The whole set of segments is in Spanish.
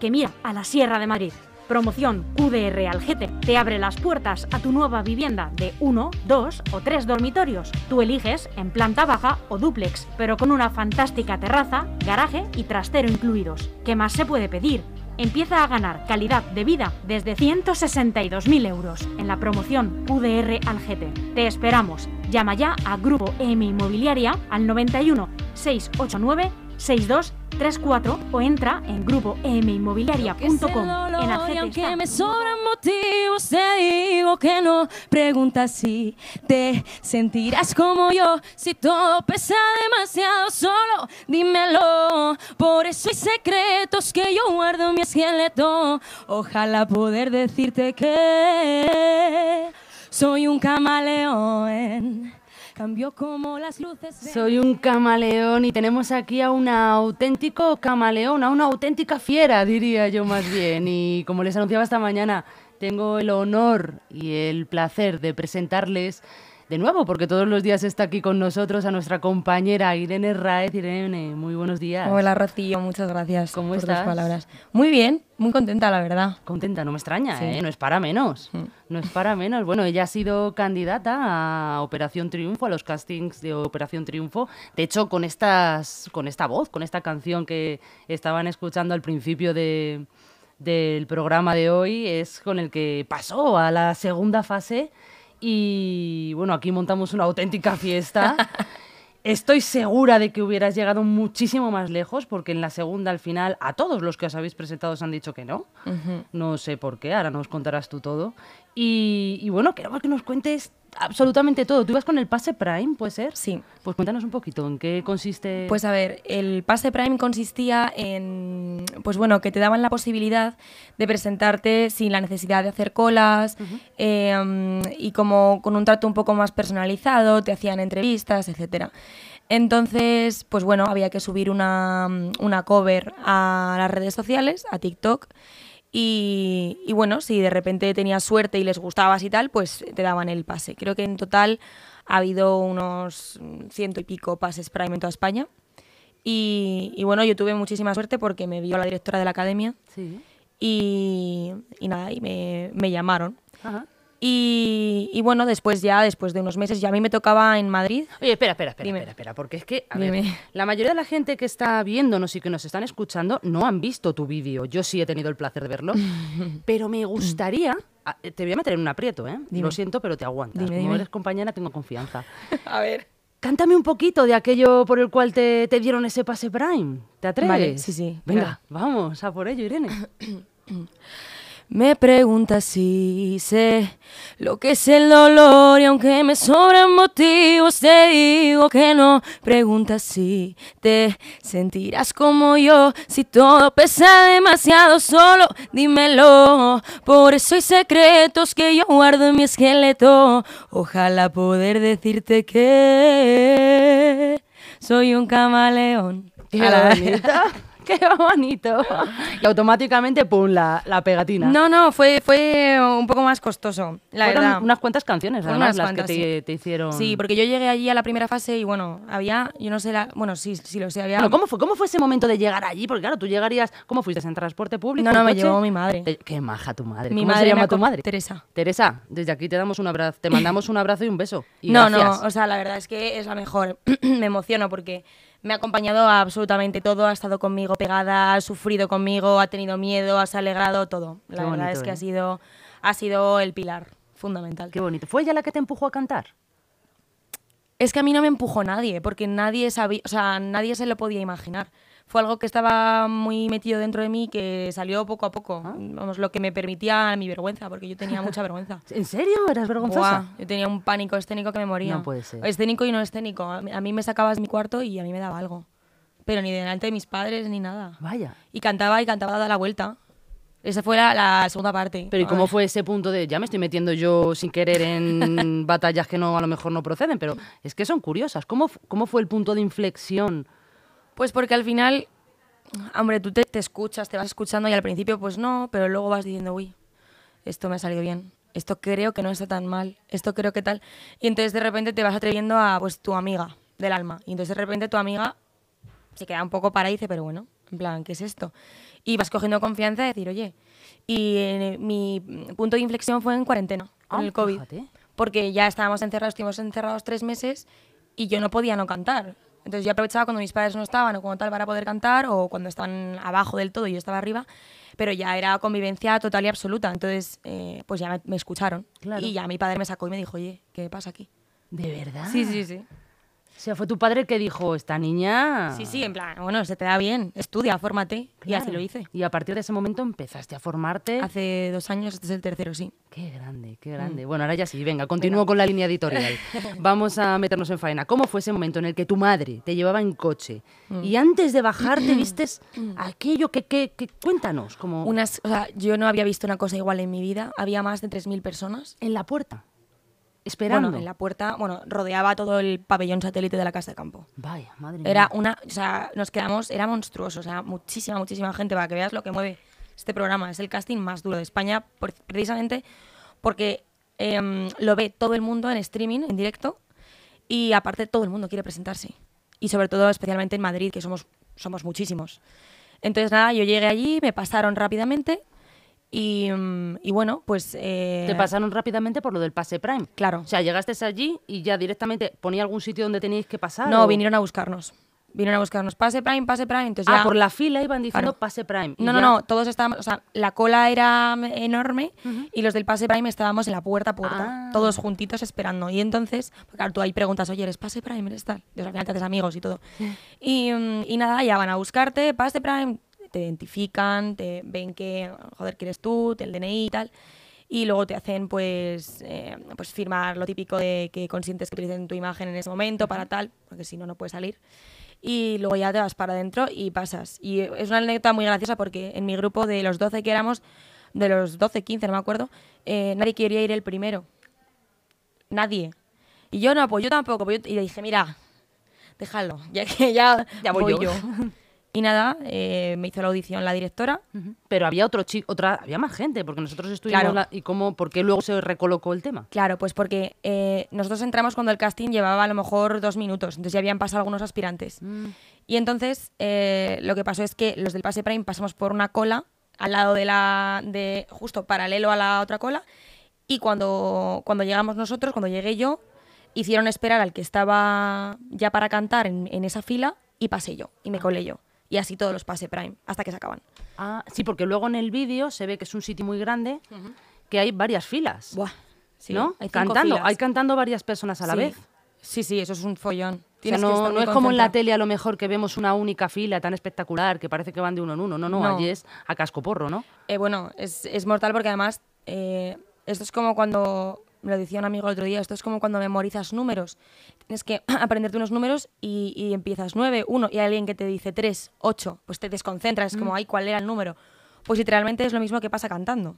que mira a la Sierra de Madrid. Promoción QDR Algete te abre las puertas a tu nueva vivienda de uno, dos o tres dormitorios. Tú eliges en planta baja o dúplex, pero con una fantástica terraza, garaje y trastero incluidos. ¿Qué más se puede pedir? Empieza a ganar calidad de vida desde 162.000 euros en la promoción QDR Algete. Te esperamos. Llama ya a Grupo EM Inmobiliaria al 91 689 6234 o entra en grupoeminmobiliaria.com en Y Algete aunque me sobran motivos, te digo que no. Pregunta si te sentirás como yo. Si todo pesa demasiado solo, dímelo. Por eso hay secretos que yo guardo en mi esqueleto. Ojalá poder decirte que soy un camaleón. Soy un camaleón y tenemos aquí a un auténtico camaleón, a una auténtica fiera, diría yo más bien. Y como les anunciaba esta mañana, tengo el honor y el placer de presentarles de nuevo, porque todos los días está aquí con nosotros a nuestra compañera Irene Raez. Irene, muy buenos días. Hola Rocío, muchas gracias ¿Cómo por estás? palabras. Muy bien, muy contenta la verdad. Contenta, no me extraña, Sí. ¿eh? No es para menos. Mm. No es para menos. Bueno, ella ha sido candidata a Operación Triunfo, a los castings de Operación Triunfo. De hecho, con, estas, con esta voz, con esta canción que estaban escuchando al principio de, del programa de hoy, es con el que pasó a la segunda fase. Y bueno, aquí montamos una auténtica fiesta. Estoy segura de que hubieras llegado muchísimo más lejos, porque en la segunda, al final, a todos los que os habéis presentado os han dicho que no. No sé por qué, ahora nos contarás tú todo. Y, y bueno, queremos que nos cuentes absolutamente todo. Tú ibas con el pase Prime, ¿puede ser? Sí. Pues cuéntanos un poquito, ¿en qué consiste? Pues a ver, el pase Prime consistía en, pues bueno, que te daban la posibilidad de presentarte sin la necesidad de hacer colas eh, y como con un trato un poco más personalizado, te hacían entrevistas, etcétera. Entonces, pues bueno, había que subir una, una cover a las redes sociales, a TikTok. Y, y bueno, si de repente tenías suerte y les gustabas y tal, pues te daban el pase. Creo que en total ha habido unos ciento y pico pases Prime en toda España. Y, y bueno, yo tuve muchísima suerte porque me vio la directora de la academia Sí. y, y nada, y me, me llamaron. Ajá. Y, y bueno, después ya, después de unos meses, ya a mí me tocaba en Madrid. Oye, espera, espera, espera, Dime. espera, espera, porque es que, a Dime. ver, la mayoría de la gente que está viéndonos y que nos están escuchando no han visto tu vídeo. Yo sí he tenido el placer de verlo, pero me gustaría, a- te voy a meter en un aprieto, ¿eh? Dime. Lo siento, pero te aguantas. Dime, Como dime. eres compañera, tengo confianza. A ver. Cántame un poquito de aquello por el cual te, te dieron ese pase Prime. ¿Te atreves? Vale, sí, sí, Venga, claro. vamos, a por ello, Irene. Me preguntas si sé lo que es el dolor y aunque me sobran motivos te digo que no. Preguntas si te sentirás como yo, si todo pesa demasiado solo, dímelo. Por eso hay secretos que yo guardo en mi esqueleto. Ojalá poder decirte que soy un camaleón. Qué bonito, qué bonito. Y automáticamente, pum, la, la pegatina. No, no, fue, fue un poco más costoso, la Fueron verdad. unas cuantas canciones, Fueron además, unas las cuantas, que te, sí. te hicieron... Sí, porque yo llegué allí a la primera fase y bueno, había, yo no sé, la, bueno, sí, sí lo sé, había... Bueno, ¿cómo fue, ¿Cómo fue ese momento de llegar allí? Porque claro, tú llegarías... ¿Cómo fuiste? ¿En transporte público? No, no, me coche? llevó mi madre. Te- Qué maja tu madre. Mi ¿Cómo madre se llama tu madre? Teresa. Teresa, desde aquí te damos un abrazo, te mandamos un abrazo y un beso. Y no, gracias. no, o sea, la verdad es que es la mejor. me emociono porque me ha acompañado a absolutamente todo, ha estado conmigo pegada, ha sufrido conmigo, ha tenido miedo, ha se alegrado, todo. La verdad es que ¿eh? ha sido, ha sido el pilar fundamental. Qué bonito. ¿Fue ella la que te empujó a cantar? Es que a mí no me empujó nadie, porque nadie sabía, o sea, nadie se lo podía imaginar. Fue algo que estaba muy metido dentro de mí, que salió poco a poco. Ah. Vamos, lo que me permitía mi vergüenza, porque yo tenía mucha vergüenza. ¿En serio? ¿Eras vergonzosa? Buah, yo tenía un pánico escénico que me moría. No puede ser. Escénico y no escénico. A mí, a me sacabas mi cuarto y a mí me daba algo. Pero ni delante de mis padres ni nada. Vaya. Y cantaba y cantaba dada la vuelta. Esa fue la, la segunda parte. Pero ¿y cómo fue ese punto de ya me estoy metiendo yo sin querer en batallas que no a lo mejor no proceden? Pero es que son curiosas. ¿Cómo, cómo fue el punto de inflexión? Pues porque al final, hombre, tú te, te escuchas, te vas escuchando y al principio pues no, pero luego vas diciendo, uy, esto me ha salido bien, esto creo que no está tan mal, esto creo que tal. Y entonces de repente te vas atreviendo a pues tu amiga del alma. Y entonces de repente tu amiga se queda un poco para y dice, pero bueno, en plan, ¿qué es esto? Y vas cogiendo confianza de decir, oye, y eh, mi punto de inflexión fue en cuarentena, con Ah, el COVID. fíjate. Porque ya estábamos encerrados, estuvimos encerrados tres meses y yo no podía no cantar. Entonces yo aprovechaba cuando mis padres no estaban o como tal para poder cantar o cuando estaban abajo del todo y yo estaba arriba, pero ya era convivencia total y absoluta. Entonces, eh, pues ya me, me escucharon. Claro. Y ya mi padre me sacó y me dijo, oye, ¿qué pasa aquí? ¿De verdad? Sí, sí, sí. O sea, fue tu padre el que dijo, esta niña... Sí, sí, en plan, bueno, se te da bien, estudia, fórmate. Y así Claro. lo hice. Y a partir de ese momento empezaste a formarte. Hace dos años, este es el tercero, sí. Qué grande, qué grande. Bueno, ahora ya sí, venga, continúo con la línea editorial. Vamos a meternos en faena. ¿Cómo fue ese momento en el que tu madre te llevaba en coche y antes de bajarte vistes aquello que, que, que- cuéntanos, como Unas, o sea, yo no había visto una cosa igual en mi vida. Había más de 3.000 personas. en la puerta, esperando? Bueno, en la puerta, bueno, rodeaba todo el pabellón satélite de la casa de campo. Vaya, madre mía. Era una, o sea, nos quedamos, era monstruoso, o sea, muchísima, muchísima gente para que veas lo que mueve este programa. Es el casting más duro de España, por- precisamente porque em, lo ve todo el mundo en streaming, en directo, y aparte todo el mundo quiere presentarse. Y sobre todo, especialmente en Madrid, que somos, somos muchísimos. Entonces, nada, yo llegué allí, me pasaron rápidamente y, mm, y bueno, pues... eh, Te pasaron rápidamente por lo del pase Prime. Claro. O sea, llegaste allí y ya directamente ponía algún sitio donde teníais que pasar. No, o- vinieron a buscarnos. Vinieron a buscarnos. Pase Prime, pase Prime. Entonces Ah, ya- por la fila iban diciendo Claro. pase Prime. No, no, ya- no, todos estábamos, o sea, la cola era enorme y los del pase Prime estábamos en la puerta a puerta, Ah. todos juntitos esperando. Y entonces, pues claro, tú ahí preguntas, oye, ¿eres pase Prime? ¿Eres tal? Y al final te haces amigos y todo. Y, mm, y nada, ya van a buscarte, pase Prime, te identifican, te ven que, joder, que eres tú, te el DNI y tal. Y luego te hacen, pues, eh, pues firmar lo típico de que consientes que utilicen tu imagen en ese momento para tal, porque si no, no puedes salir y luego ya te vas para adentro y pasas. Y es una anécdota muy graciosa porque en mi grupo de los 12 que éramos, de los 12, 15, no me acuerdo, eh, nadie quería ir el primero. Nadie. Y yo no, pues yo tampoco. pues yo- y le dije, mira, déjalo, ya que ya, Ya voy yo. Y nada, eh, me hizo la audición la directora. Pero había otro chico, otra, había más gente, porque nosotros estuvimos Claro. la- y cómo, por qué luego se recolocó el tema. Claro, pues porque eh, nosotros entramos cuando el casting llevaba a lo mejor dos minutos, entonces ya habían pasado algunos aspirantes. Y entonces eh, lo que pasó es que los del pase Prime pasamos por una cola al lado de la. de justo paralelo a la otra cola. Y cuando, cuando llegamos nosotros, cuando llegué yo, hicieron esperar al que estaba ya para cantar en, en esa fila y pasé yo. Y me colé yo. Y así todos los pase Prime, hasta que se acaban. Ah, sí, porque luego en el vídeo se ve que es un sitio muy grande, que hay varias filas, Buah. Sí, ¿no? hay cantando, filas. hay cantando varias personas a la Sí. vez. Sí, sí, eso es un follón. O sea, no, no es como en la tele a lo mejor que vemos una única fila tan espectacular que parece que van de uno en uno. No, no, No. allí es a cascoporro, ¿no? Eh, bueno, es, es mortal porque además eh, esto es como cuando, lo decía un amigo el otro día, esto es como cuando memorizas números. Tienes que aprenderte unos números y, y empiezas 9, 1 y hay alguien que te dice 3, 8, pues te desconcentras, es como, ay, ¿cuál era el número? Pues literalmente es lo mismo que pasa cantando.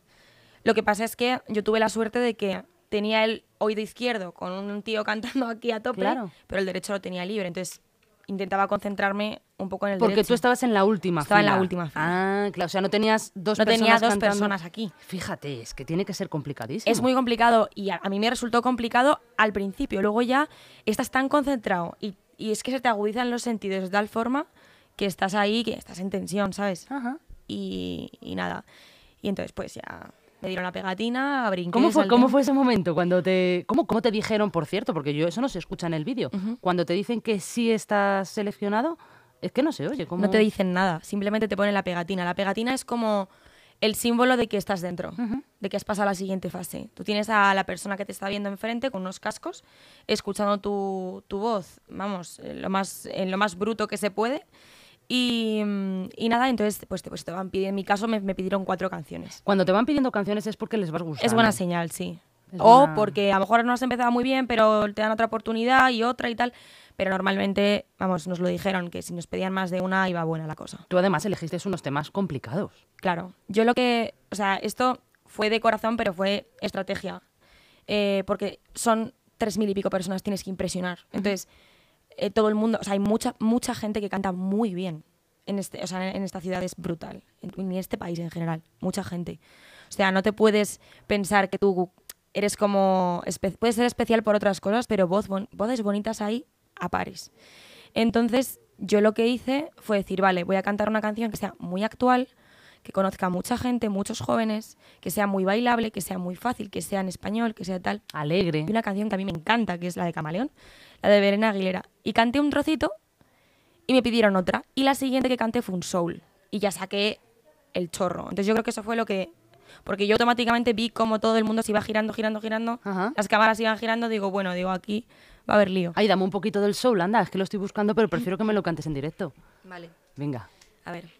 Lo que pasa es que yo tuve la suerte de que tenía el oído izquierdo con un tío cantando aquí a tope, Claro. pero el derecho lo tenía libre, entonces intentaba concentrarme un poco en el Porque derecho. tú estabas en la última Estaba en la última fila. Ah, claro, o sea, no tenías dos No personas tenía dos cantando. personas aquí. Fíjate, es que tiene que ser complicadísimo. Es muy complicado y a, a mí me resultó complicado al principio. Luego ya estás tan concentrado y, y es que se te agudizan los sentidos de tal forma que estás ahí, que estás en tensión, ¿sabes? Ajá. Y, y nada. Y entonces pues ya me dieron la pegatina, brinqué, ¿Cómo fue, salté. ¿Cómo fue ese momento cuando te... ¿Cómo, cómo te dijeron, por cierto? Porque yo eso no se escucha en el vídeo. Cuando te dicen que sí estás seleccionado, es que no se oye. ¿cómo? No te dicen nada, simplemente te ponen la pegatina. La pegatina es como el símbolo de que estás dentro, de que has pasado a la siguiente fase. Tú tienes a la persona que te está viendo enfrente con unos cascos, escuchando tu, tu voz, vamos, en lo, más, en lo más bruto que se puede. Y, mm, y nada, entonces pues pues te van pidiendo, en mi caso me, me pidieron cuatro canciones. Cuando te van pidiendo canciones es porque les vas gustando. Es buena señal, sí. Es o buena- porque a lo mejor no has empezado muy bien, pero te dan otra oportunidad y otra y tal. Pero normalmente, vamos, nos lo dijeron, que si nos pedían más de una iba buena la cosa. Tú además elegiste unos temas complicados. Claro, yo lo que, o sea, esto fue de corazón, pero fue estrategia, Eh, porque son tres mil y pico personas, tienes que impresionar. Entonces, eh, todo el mundo, o sea, hay mucha, mucha gente que canta muy bien en, este, o sea, en esta ciudad, es brutal, en, en este país en general, mucha gente. O sea, no te puedes pensar que tú eres como, puedes ser especial por otras cosas, pero voz, bon- voces bonitas hay a pares. Entonces, yo lo que hice fue decir, vale, voy a cantar una canción que sea muy actual, que conozca a mucha gente, muchos jóvenes, que sea muy bailable, que sea muy fácil, que sea en español, que sea tal. Alegre. Y una canción que a mí me encanta, que es la de Camaleón, la de Verena Aguilera. Y canté un trocito y me pidieron otra. Y la siguiente que canté fue un soul. Y ya saqué el chorro. Entonces yo creo que eso fue lo que... Porque yo automáticamente vi como todo el mundo se iba girando, girando, girando. Ajá. Las cámaras iban girando. Digo, bueno, digo, aquí va a haber lío. Ay, dame un poquito del soul, anda, es que lo estoy buscando, pero prefiero que me lo cantes en directo. Vale. Venga. A ver.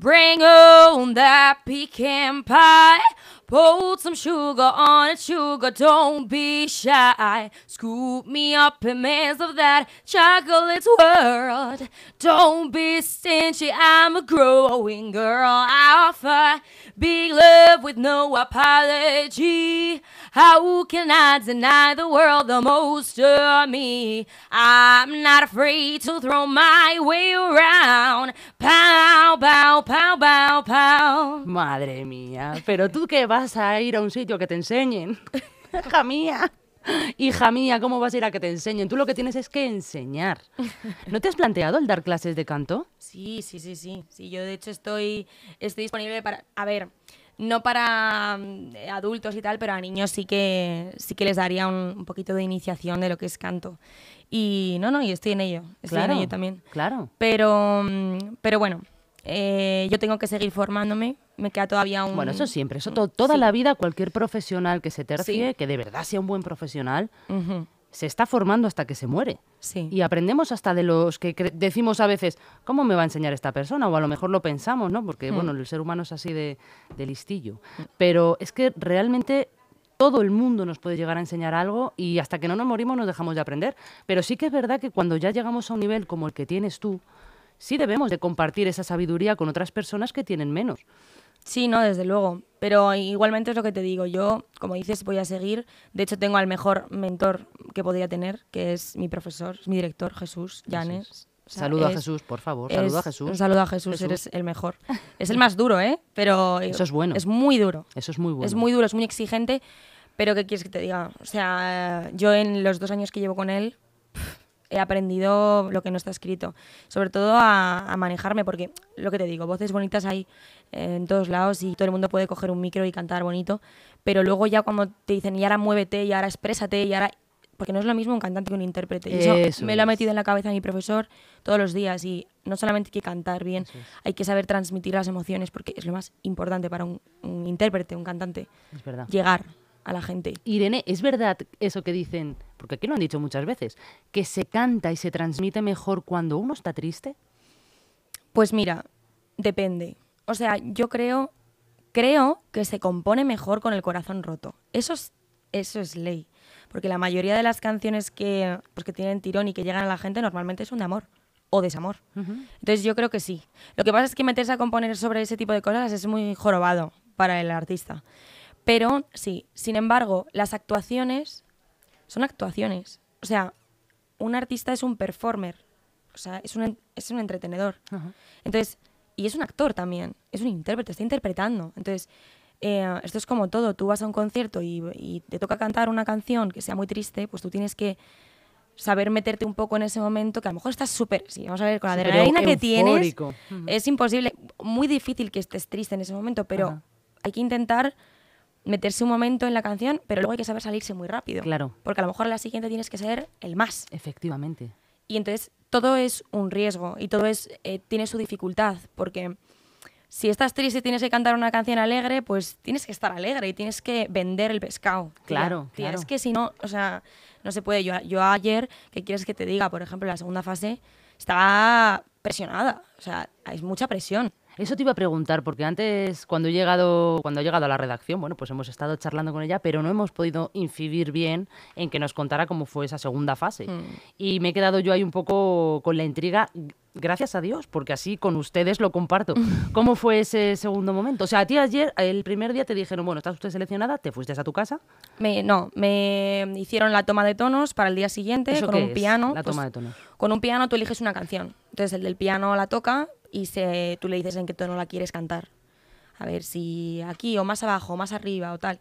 Bring on that pecan pie. Put some sugar on it, sugar, don't be shy. Scoop me up a mess of that chocolate world. Don't be stingy, I'm a growing girl. I offer big love with no apology. How can I deny the world the most of me? I'm not afraid to throw my way around. Pow, pow, pow, pow, pow. Madre mía, pero tú que vas a ir a un sitio que te enseñen. Hija mía. Hija mía, ¿cómo vas a ir a que te enseñen? Tú lo que tienes es que enseñar. ¿No te has planteado el dar clases de canto? Sí, sí, sí, sí. Sí, yo de hecho estoy, estoy disponible para... A ver, no para mm, adultos y tal, pero a niños sí que, sí que les daría un, un poquito de iniciación de lo que es canto. Y no, no, y estoy en ello. Estoy claro, en ello también. Claro. Pero, mm, pero bueno, eh, yo tengo que seguir formándome. Me queda todavía un... Bueno, eso siempre, eso to- toda sí. la vida, cualquier profesional que se tercie, Sí. que de verdad sea un buen profesional, se está formando hasta que se muere. Sí. Y aprendemos hasta de los que decimos a veces, ¿cómo me va a enseñar esta persona? O a lo mejor lo pensamos, ¿no? Porque, Hmm. bueno, el ser humano es así de, de listillo. Pero es que realmente todo el mundo nos puede llegar a enseñar algo y hasta que no nos morimos nos dejamos de aprender. Pero sí que es verdad que cuando ya llegamos a un nivel como el que tienes tú, sí debemos de compartir esa sabiduría con otras personas que tienen menos. Sí, no, desde luego. Pero igualmente es lo que te digo. Yo, como dices, voy a seguir. De hecho, tengo al mejor mentor que podría tener, que es mi profesor, es mi director, Jesús Llanes. O sea, Saludo a es- Jesús, por favor. Saludo a es- Jesús. Un saludo a Jesús, Jesús. eres el mejor. Es el más duro, ¿eh? Pero Eso es bueno. Es muy duro. Eso es muy bueno. Es muy duro, es muy exigente. Pero ¿qué quieres que te diga? O sea, yo en los dos años que llevo con él he aprendido lo que no está escrito. Sobre todo a, a manejarme, porque lo que te digo, voces bonitas hay en todos lados y todo el mundo puede coger un micro y cantar bonito. Pero luego ya cuando te dicen, y ahora muévete, y ahora exprésate, y ahora... Porque no es lo mismo un cantante que un intérprete. Eso, Eso me lo ha es. metido en la cabeza mi profesor todos los días. Y no solamente hay que cantar bien, hay que saber transmitir las emociones, porque es lo más importante para un, un intérprete, un cantante. Es verdad. Llegar a la gente. Irene, ¿es verdad eso que dicen, porque aquí lo han dicho muchas veces, que se canta y se transmite mejor cuando uno está triste? Pues mira, depende. O sea, yo creo, creo que se compone mejor con el corazón roto. Eso es, eso es ley. Porque la mayoría de las canciones que, pues, que tienen tirón y que llegan a la gente normalmente son de amor o desamor. Entonces yo creo que sí. Lo que pasa es que meterse a componer sobre ese tipo de cosas es muy jorobado para el artista. Pero sí, sin embargo, las actuaciones son actuaciones. O sea, un artista es un performer. O sea, es un, es un entretenedor. Entonces, y es un actor también, es un intérprete, está interpretando. Entonces, eh, esto es como todo, tú vas a un concierto y, y te toca cantar una canción que sea muy triste, pues tú tienes que saber meterte un poco en ese momento, que a lo mejor estás súper, sí, vamos a ver, con la adrenalina que tienes, es imposible, muy difícil que estés triste en ese momento, pero Ajá. hay que intentar meterse un momento en la canción, pero luego hay que saber salirse muy rápido. Claro. Porque a lo mejor a la siguiente tienes que ser el más. Efectivamente. Y entonces todo es un riesgo y todo es eh, tiene su dificultad, porque si estás triste y tienes que cantar una canción alegre, pues tienes que estar alegre y tienes que vender el pescado. tía. Claro, Tía, claro. Es que si no, o sea, no se puede. Yo, yo ayer, ¿qué quieres que te diga? Por ejemplo, la segunda fase estaba presionada, o sea, hay mucha presión. Eso te iba a preguntar, porque antes, cuando he llegado, cuando he llegado a la redacción, bueno, pues hemos estado charlando con ella, pero no hemos podido incidir bien en que nos contara cómo fue esa segunda fase. Mm. Y me he quedado yo ahí un poco con la intriga, gracias a Dios, porque así con ustedes lo comparto. ¿Cómo fue ese segundo momento? O sea, a ti ayer, el primer día te dijeron, bueno, estás usted seleccionada, te fuiste a tu casa. Me, no, me hicieron la toma de tonos para el día siguiente ¿Eso con qué un es, piano. la pues, toma de tonos? Con un piano tú eliges una canción. Entonces el del piano la toca y se, tú le dices en qué tono la quieres cantar. A ver si aquí o más abajo o más arriba o tal.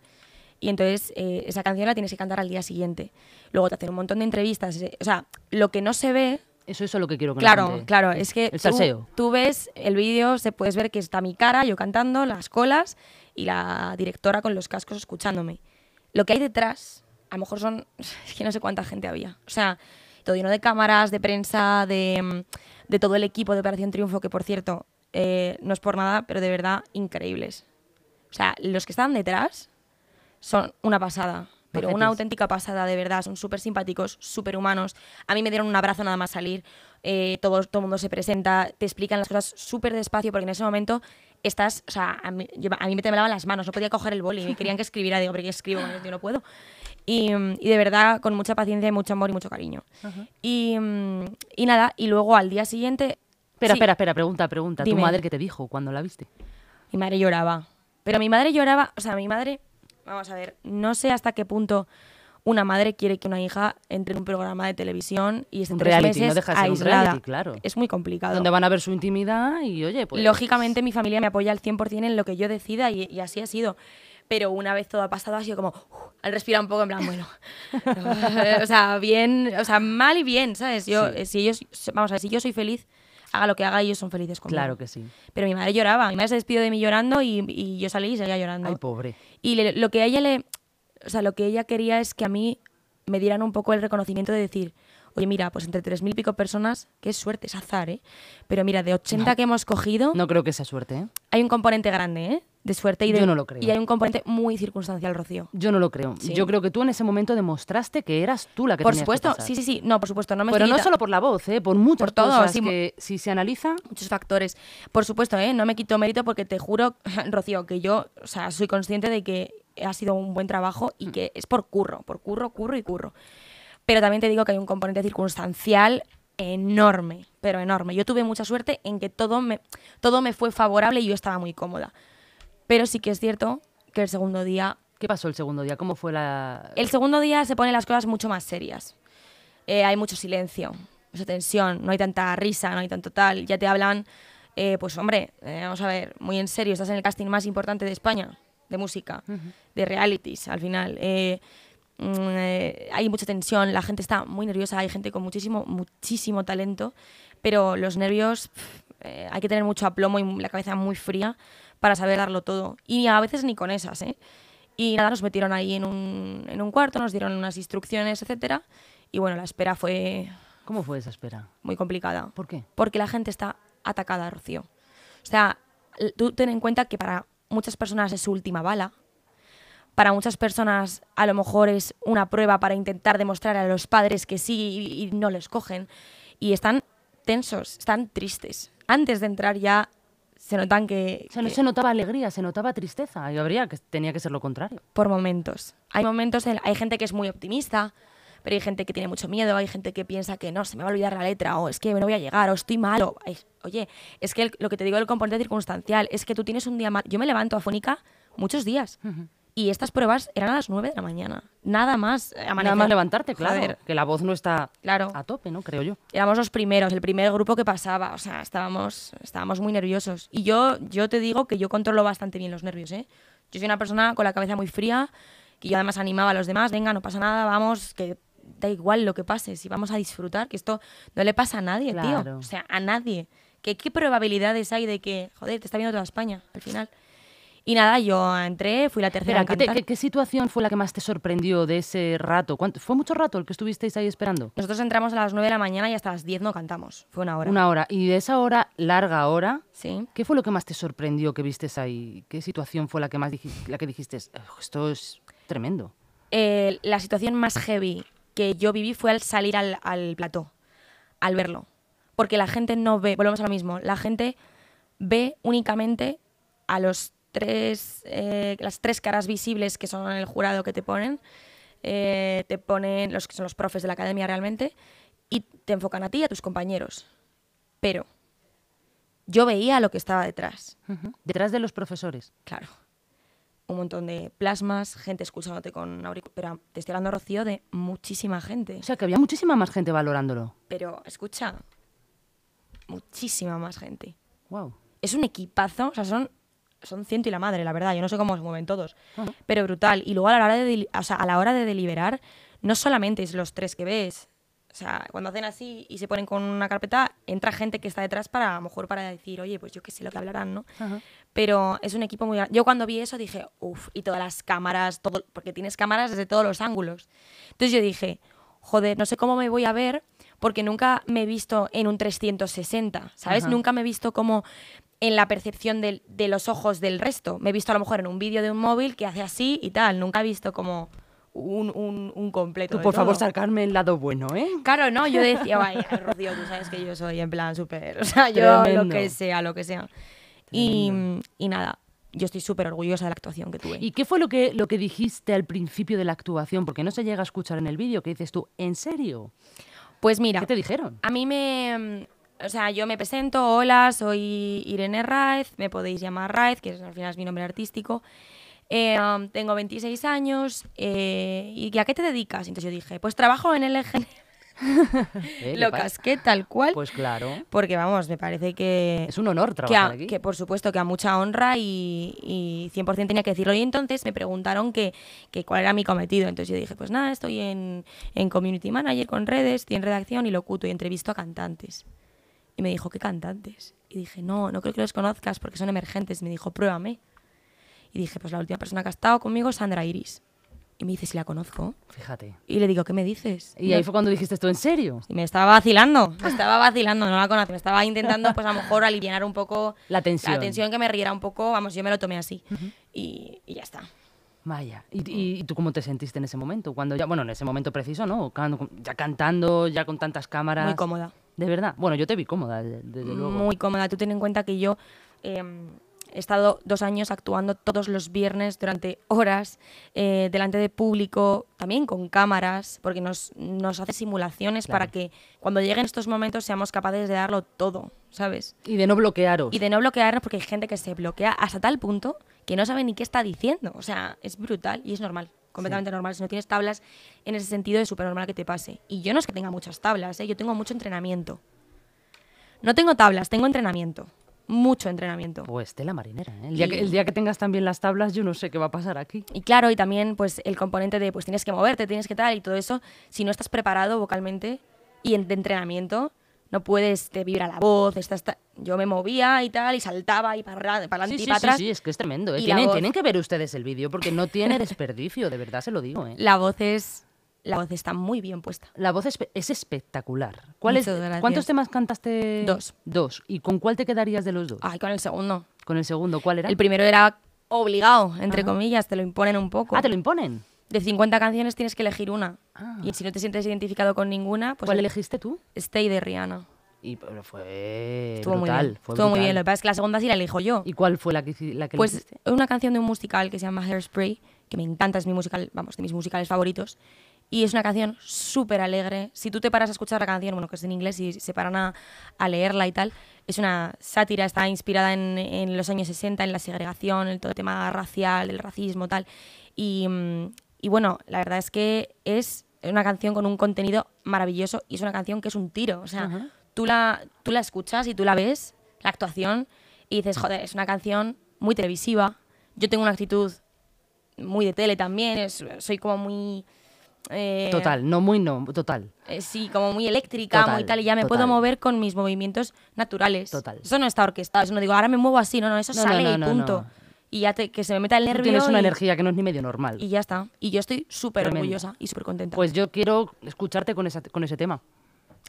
Y entonces eh, esa canción la tienes que cantar al día siguiente. Luego te hacen un montón de entrevistas. eh, O sea, lo que no se ve Eso, eso es lo que quiero que la Claro, gente- claro, es que El tú, salseo. tú ves el vídeo, se puedes ver que está mi cara, yo cantando, las colas y la directora con los cascos escuchándome. Lo que hay detrás, a lo mejor son, es que no sé cuánta gente había. O sea, todo lleno de cámaras, de prensa, de, mm, de todo el equipo de Operación Triunfo, que por cierto, eh, no es por nada, pero de verdad increíbles. O sea, los que están detrás son una pasada. Pero una auténtica pasada, de verdad. Son súper simpáticos, súper humanos. A mí me dieron un abrazo nada más salir. Eh, todo, todo el mundo se presenta, te explican las cosas súper despacio, porque en ese momento estás. O sea, a mí, yo- a mí me temblaban las manos, no podía coger el boli. Me querían que escribiera, digo, pero ¿qué escribo? Yo no puedo. Y, y de verdad, con mucha paciencia y mucho amor y mucho cariño. y, y nada, y luego al día siguiente. Espera, sí, espera, espera, pregunta, pregunta. ¿Tu Dime. madre qué te dijo cuando la viste? Mi madre lloraba. Pero mi madre lloraba, o sea, mi madre, vamos a ver, no sé hasta qué punto una madre quiere que una hija entre en un programa de televisión y esté Un tres reality, no meses deja de ser un reality, claro. Es muy complicado. Donde van a ver su intimidad y, oye, pues... Lógicamente mi familia me apoya al 100% en lo que yo decida y, y así ha sido. Pero una vez todo ha pasado ha sido como, uf, al respirar un poco en plan, bueno, o sea, bien, o sea, mal y bien, ¿sabes? Yo, Sí. eh, si ellos, vamos a ver, si yo soy feliz, haga lo que haga, ellos son felices conmigo. Claro que sí. Pero mi madre lloraba, mi madre se despidió de mí llorando y, y yo salí y seguía llorando. Ay, pobre. Y le- lo que a ella le, o sea, lo que ella quería es que a mí me dieran un poco el reconocimiento de decir, oye, mira, pues entre tres mil y pico personas, qué suerte, es azar, ¿eh? Pero mira, de 80 que hemos cogido, No creo que sea suerte, ¿eh? hay un componente grande, ¿eh? De suerte y de, Yo no lo creo. Y hay un componente muy circunstancial, Rocío. Yo no lo creo. Sí. Yo creo que tú en ese momento demostraste que eras tú la que Por tenías supuesto, sí, sí, sí. No, por supuesto, no me Pero no solo por la voz, ¿eh? por muchas Por todo, cosas sí, que si se analiza... muchos factores. Por supuesto, ¿eh? no me quito mérito porque te juro, Rocío, que yo o sea, soy consciente de que ha sido un buen trabajo y que es por curro, por curro, curro y curro. Pero también te digo que hay un componente circunstancial enorme, pero enorme. Yo tuve mucha suerte en que todo me, todo me fue favorable y yo estaba muy cómoda. Pero sí que es cierto que el segundo día ¿Qué pasó el segundo día? ¿Cómo fue la...? el segundo día se ponen las cosas mucho más serias. Eh, hay mucho silencio, mucha tensión, no hay tanta risa, no hay tanto tal. Ya te hablan, eh, pues hombre, eh, vamos a ver, muy en serio, estás en el casting más importante de España, de música, de realities, al final. Mm, hay mucha tensión, la gente está muy nerviosa, hay gente con muchísimo, muchísimo talento, pero los nervios, hay que tener mucho aplomo y la cabeza muy fría para saber darlo todo. Y a veces ni con esas, ¿eh? Y nada, nos metieron ahí en un, en un cuarto, nos dieron unas instrucciones, etcétera. Y bueno, la espera fue ¿Cómo fue esa espera? muy complicada. ¿Por qué? Porque la gente está atacada, Rocío. O sea, tú ten en cuenta que para muchas personas es su última bala. Para muchas personas a lo mejor es una prueba para intentar demostrar a los padres que sí y, y no les cogen. Y están tensos, están tristes. Antes de entrar ya se notan que, O sea, no que- se notaba alegría, se notaba tristeza. Y habría que tenía que ser lo contrario. por momentos. Hay momentos, en- hay gente que es muy optimista, pero hay gente que tiene mucho miedo, hay gente que piensa que no, se me va a olvidar la letra, o es que no voy a llegar, o estoy malo. Ay, oye, es que el- lo que te digo del componente circunstancial es que tú tienes un día mal. Yo me levanto afónica muchos días. Y estas pruebas eran a las 9 de la mañana. Nada más eh, Nada más levantarte, claro. Joder, Que la voz no está Claro. a tope, ¿no? Creo yo. éramos los primeros, el primer grupo que pasaba, o sea, estábamos, estábamos muy nerviosos. Y yo, yo te digo que yo controlo bastante bien los nervios, ¿eh? Yo soy una persona con la cabeza muy fría, que yo además animaba a los demás, venga, no pasa nada, vamos, que da igual lo que pase, si vamos a disfrutar, que esto no le pasa a nadie, tío. O sea, a nadie. Que, ¿Qué probabilidades hay de que, joder, te está viendo toda España al final? Y nada, yo entré, fui la tercera Espera, ¿qué, te- cantar. qué- qué situación fue la que más te sorprendió de ese rato? ¿Cuánto- ¿Fue mucho rato el que estuvisteis ahí esperando? Nosotros entramos a las 9 de la mañana y hasta las 10 no cantamos. Fue una hora. Una hora. Y de esa hora, larga hora, Sí. ¿qué fue lo que más te sorprendió que vistes ahí? ¿Qué situación fue la que más la que dijiste, "Ugh, esto es tremendo? Eh, la situación más heavy que yo viví fue al salir al, al plató, al verlo. Porque la gente no ve, volvemos a lo mismo, la gente ve únicamente a los tres, eh, las tres caras visibles que son el jurado que te ponen, eh, te ponen los que son los profes de la academia realmente, y te enfocan a ti y a tus compañeros. Pero yo veía lo que estaba detrás. Detrás de los profesores. Claro. Un montón de plasmas, gente escuchándote con auriculares. Pero te estoy hablando, Rocío, de muchísima gente. O sea, que había muchísima más gente valorándolo. Pero escucha, muchísima más gente. Wow. Es un equipazo, o sea, son, son ciento y la madre, la verdad. Yo no sé cómo se mueven todos. Pero brutal. Y luego a la hora de, o sea, a la hora de deliberar, no solamente es los tres que ves, O sea, cuando hacen así y se ponen con una carpeta, entra gente que está detrás para, a lo mejor, para decir, oye, pues yo qué sé lo que hablarán, ¿no? Ajá. Pero es un equipo muy grande. Yo cuando vi eso dije, uff, y todas las cámaras, todo, porque tienes cámaras desde todos los ángulos. Entonces yo dije, joder, no sé cómo me voy a ver, porque nunca me he visto en un 360, ¿sabes? Ajá. Nunca me he visto como en la percepción del- de los ojos del resto. Me he visto a lo mejor en un vídeo de un móvil que hace así y tal. Nunca he visto como un, un, un completo. Tú, de por favor, todo. sacarme el lado bueno, ¿eh? Claro, no, yo decía, vaya, Rocío, tú sabes que yo soy en plan súper, o sea, yo lo Tremendo. que sea, lo que sea. Y, y nada, yo estoy súper orgullosa de la actuación que tuve. ¿Y qué fue lo que, lo que dijiste al principio de la actuación? Porque no se llega a escuchar en el vídeo, que dices tú, ¿en serio? Pues mira, ¿Qué te dijeron? a mí me... O sea, yo me presento, hola, soy Irene Raez, me podéis llamar Raez, que es, al final es mi nombre artístico. Eh, um, tengo 26 años, eh, ¿y a qué te dedicas? Entonces yo dije, pues trabajo en LG. ¿Eh? ¿Qué Lo casqué tal cual, Pues claro, porque vamos, me parece que... es un honor que, trabajar a- aquí. que por supuesto que a mucha honra y, y 100% tenía que decirlo. Y entonces me preguntaron que, que cuál era mi cometido. Entonces yo dije, pues nada, estoy en, en Community Manager con redes, estoy en redacción y locuto y entrevisto a cantantes. Y me dijo, ¿qué cantantes? Y dije, no, no creo que los conozcas porque son emergentes. Me dijo, pruébame. Y dije, pues la última persona que ha estado conmigo es Sandra Iris. Y me dice, si la conozco. Fíjate. Y le digo, ¿qué me dices? Y ahí fue cuando dijiste esto, ¿en serio? Y me estaba vacilando, me estaba vacilando, no la conozco, me estaba intentando pues a lo mejor aliviar un poco La tensión. la tensión que me riera un poco, vamos, yo me lo tomé así y, y ya está. Vaya. ¿Y, tú cómo te sentiste en ese momento? Cuando ya, bueno, en ese momento preciso, ¿no? Ya cantando, ya con tantas cámaras. Muy cómoda, De verdad. Bueno, yo te vi cómoda, de- desde luego. muy cómoda. Tú ten en cuenta que yo eh, he estado dos años actuando todos los viernes durante horas eh, delante de público, también con cámaras, porque nos, nos hace simulaciones Claro. para que cuando lleguen estos momentos seamos capaces de darlo todo, ¿sabes? Y de no bloquearos. Y de no bloquearnos porque hay gente que se bloquea hasta tal punto que no sabe ni qué está diciendo. O sea, es brutal y es normal, completamente normal. Si no tienes tablas, en ese sentido es súper normal que te pase. Y yo no es que tenga muchas tablas, ¿eh? yo tengo mucho entrenamiento. No tengo tablas, tengo entrenamiento. Mucho entrenamiento. Pues tela marinera, ¿eh? El día, Y- que, el día que tengas también las tablas, yo no sé qué va a pasar aquí. Y claro, y también pues el componente de pues tienes que moverte, tienes que tal y todo eso, si no estás preparado vocalmente y en, de entrenamiento, no puedes, te vibra la voz, estás yo me movía y tal y saltaba y para, adelante Sí, y sí, para sí, atrás. sí, es que es tremendo. ¿eh? Tienen que ver ustedes el vídeo porque no tiene desperdicio, de verdad se lo digo. ¿eh? La voz es la voz está muy bien puesta. La voz es, es espectacular. ¿Cuál es-. ¿Cuántos temas cantaste? Dos. Dos. ¿Y con cuál te quedarías de los dos? Ay, con el segundo. Con el segundo, ¿cuál era? El primero era obligado, entre comillas, te lo imponen un poco. Ah, te lo imponen. De 50 canciones tienes que elegir una. Ah. Y si no te sientes identificado con ninguna, pues ¿Cuál el- elegiste tú? Stay de Rihanna. Y pero fue Estuvo muy brutal. bien. fue Estuvo muy brutal. bien. Lo que pasa es que la segunda sí la elijo yo. ¿Y cuál fue la que, la que Pues elegiste? es una canción de un musical que se llama Hairspray, que me encanta, es mi musical, vamos, de mis musicales favoritos. Y es una canción súper alegre. Si tú te paras a escuchar la canción, bueno, que es en inglés y se paran a, a leerla y tal, es una sátira, está inspirada en, en los años 60, en la segregación, en todo el tema racial, el racismo, tal. Y, mm, y bueno, la verdad es que es una canción con un contenido maravilloso y es una canción que es un tiro. O sea, tú, la, tú la escuchas y tú la ves, la actuación, y dices, joder, es una canción muy televisiva. Yo tengo una actitud muy de tele también, es- soy como muy... eh, Total, no muy no, total. eh, sí, como muy eléctrica, Total, muy tal, y ya me total. puedo mover con mis movimientos naturales. Total. Eso no está orquestado, eso no digo, ahora me muevo así, no, no, eso No, no, sale no, y no, punto. no. Y ya te, que se me meta el Tú nervio. tienes una y, energía que no es ni medio normal. Y ya está. Y yo estoy súper orgullosa y súper contenta. Pues yo quiero escucharte con, esa, con ese tema.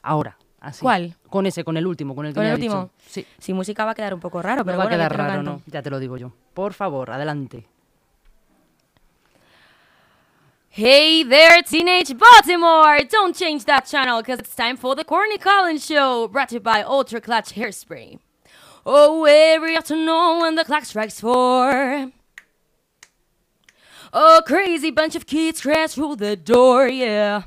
Ahora. Así. ¿Cuál? Con ese, con el último, con el que ¿Con me el dicho. último? Sí. Sin música va a quedar un poco raro, No pero va bueno, a quedar raro. ¿no? Ya te lo digo yo. Por favor, adelante. Hey there, teenage Baltimore! Don't change that channel because it's time for the Corny Collins Show, brought to you by Ultra Clutch Hairspray. Oh, every afternoon when the clock strikes four. A crazy bunch of kids crash through the door, yeah.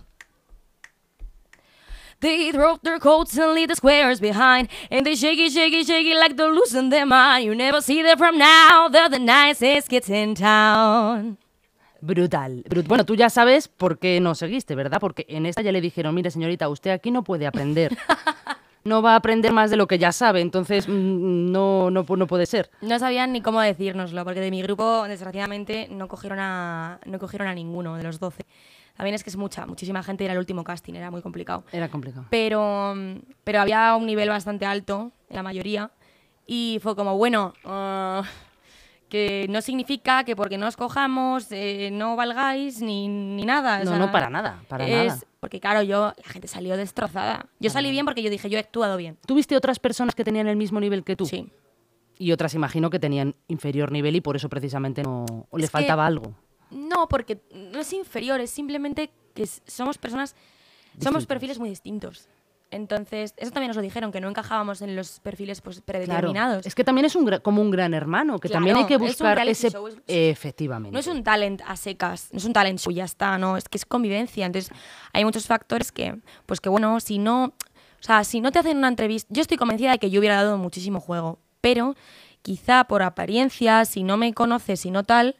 They throw their coats and leave the squares behind. And they shake it, shake like they're losing their mind. You never see them from now. They're the nicest kids in town. Brutal. Brut- bueno, tú ya sabes por qué no seguiste, ¿verdad? Porque en esta ya le dijeron, mire señorita, usted aquí no puede aprender. No va a aprender más de lo que ya sabe, entonces mm, no, no, no puede ser. No sabían ni cómo decírnoslo, porque de mi grupo, desgraciadamente, no cogieron a, no cogieron a ninguno de los 12. También es que es mucha, muchísima gente, era el último casting, era muy complicado. Era complicado. Pero, pero había un nivel bastante alto en la mayoría y fue como, bueno, ah, que no significa que porque no os cojamos eh, no valgáis ni, ni nada. o No, sea, no, para nada, para es- nada. Porque claro, yo, la gente salió destrozada. Yo salí bien porque yo dije, yo he actuado bien. ¿Tuviste otras personas que tenían el mismo nivel que tú? Sí. Y otras imagino que tenían inferior nivel y por eso precisamente no o les Es que- faltaba algo. No, porque no es inferior, es simplemente que somos personas, somos perfiles muy distintos. Entonces, eso también nos lo dijeron, que no encajábamos en los perfiles pues, Claro. predeterminados. Es que también es un como un gran hermano, que también hay Claro, que buscar ese show, es- efectivamente. No es un talent a secas, no es un talent show, ya está, no, es que es convivencia. Entonces, hay muchos factores que, pues que bueno, si no, o sea, si no te hacen una entrevista, yo estoy convencida de que yo hubiera dado muchísimo juego, pero quizá por apariencia, si no me conoces, si no tal,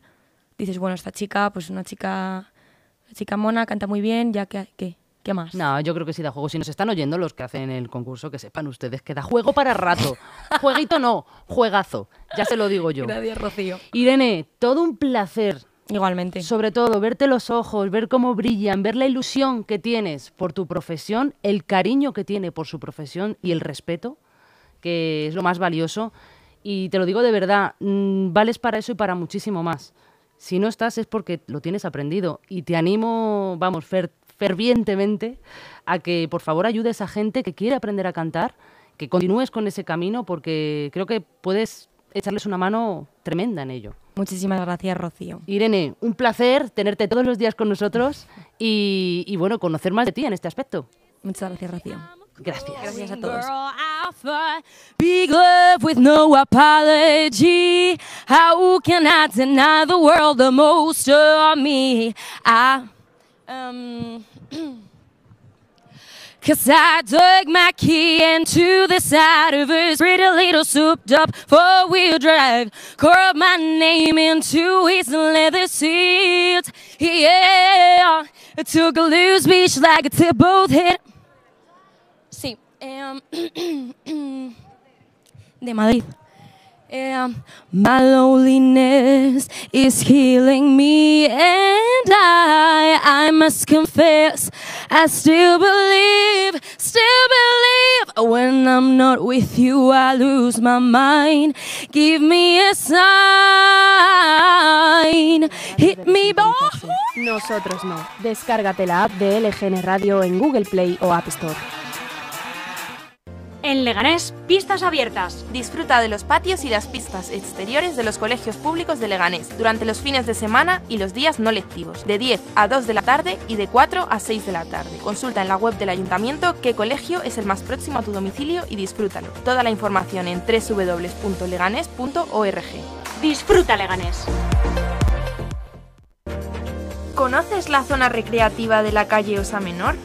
dices, bueno, esta chica, pues una chica, una chica mona, canta muy bien, ya que, ¿qué? ¿Qué más? No, yo creo que sí da juego. Si nos están oyendo los que hacen el concurso, que sepan ustedes que da juego para rato. Jueguito no, juegazo. Ya se lo digo yo. Gracias, Rocío. Irene, todo un placer. Igualmente. Sobre todo, verte los ojos, ver cómo brillan, ver la ilusión que tienes por tu profesión, el cariño que tiene por su profesión y el respeto, que es lo más valioso. Y te lo digo de verdad, mm, vales para eso y para muchísimo más. Si no estás es porque lo tienes aprendido. Y te animo, vamos, fer- fervientemente a que por favor ayudes a gente que quiere aprender a cantar, que continúes con ese camino porque creo que puedes echarles una mano tremenda en ello. Muchísimas gracias, Rocío. Irene, un placer tenerte todos los días con nosotros y, y, bueno, conocer más de ti en este aspecto. Muchas gracias, Rocío. Gracias. Gracias a todos. Big love with no apology. How can I deny the world the most of me? I um. Cause I dug my key into the side of his pretty little souped up four wheel drive. Carved my name into his leather seat. Yeah, I took a loose beach like to both hit. Sí, em, de Madrid. Em, my loneliness is healing me, and I, I must confess, I still believe, still believe. When I'm not with you, I lose my mind. Give me a sign, hit me, boy. Nosotros no. Descárgate la app de LGN Radio en Google Play o App Store. En Leganés, pistas abiertas. Disfruta de los patios y las pistas exteriores de los colegios públicos de Leganés durante los fines de semana y los días no lectivos, de 10 a 2 de la tarde y de 4 a 6 de la tarde. Consulta en la web del ayuntamiento qué colegio es el más próximo a tu domicilio y disfrútalo. Toda la información en www.leganés.org. Disfruta Leganés. ¿Conoces la zona recreativa de la calle Osa Menor?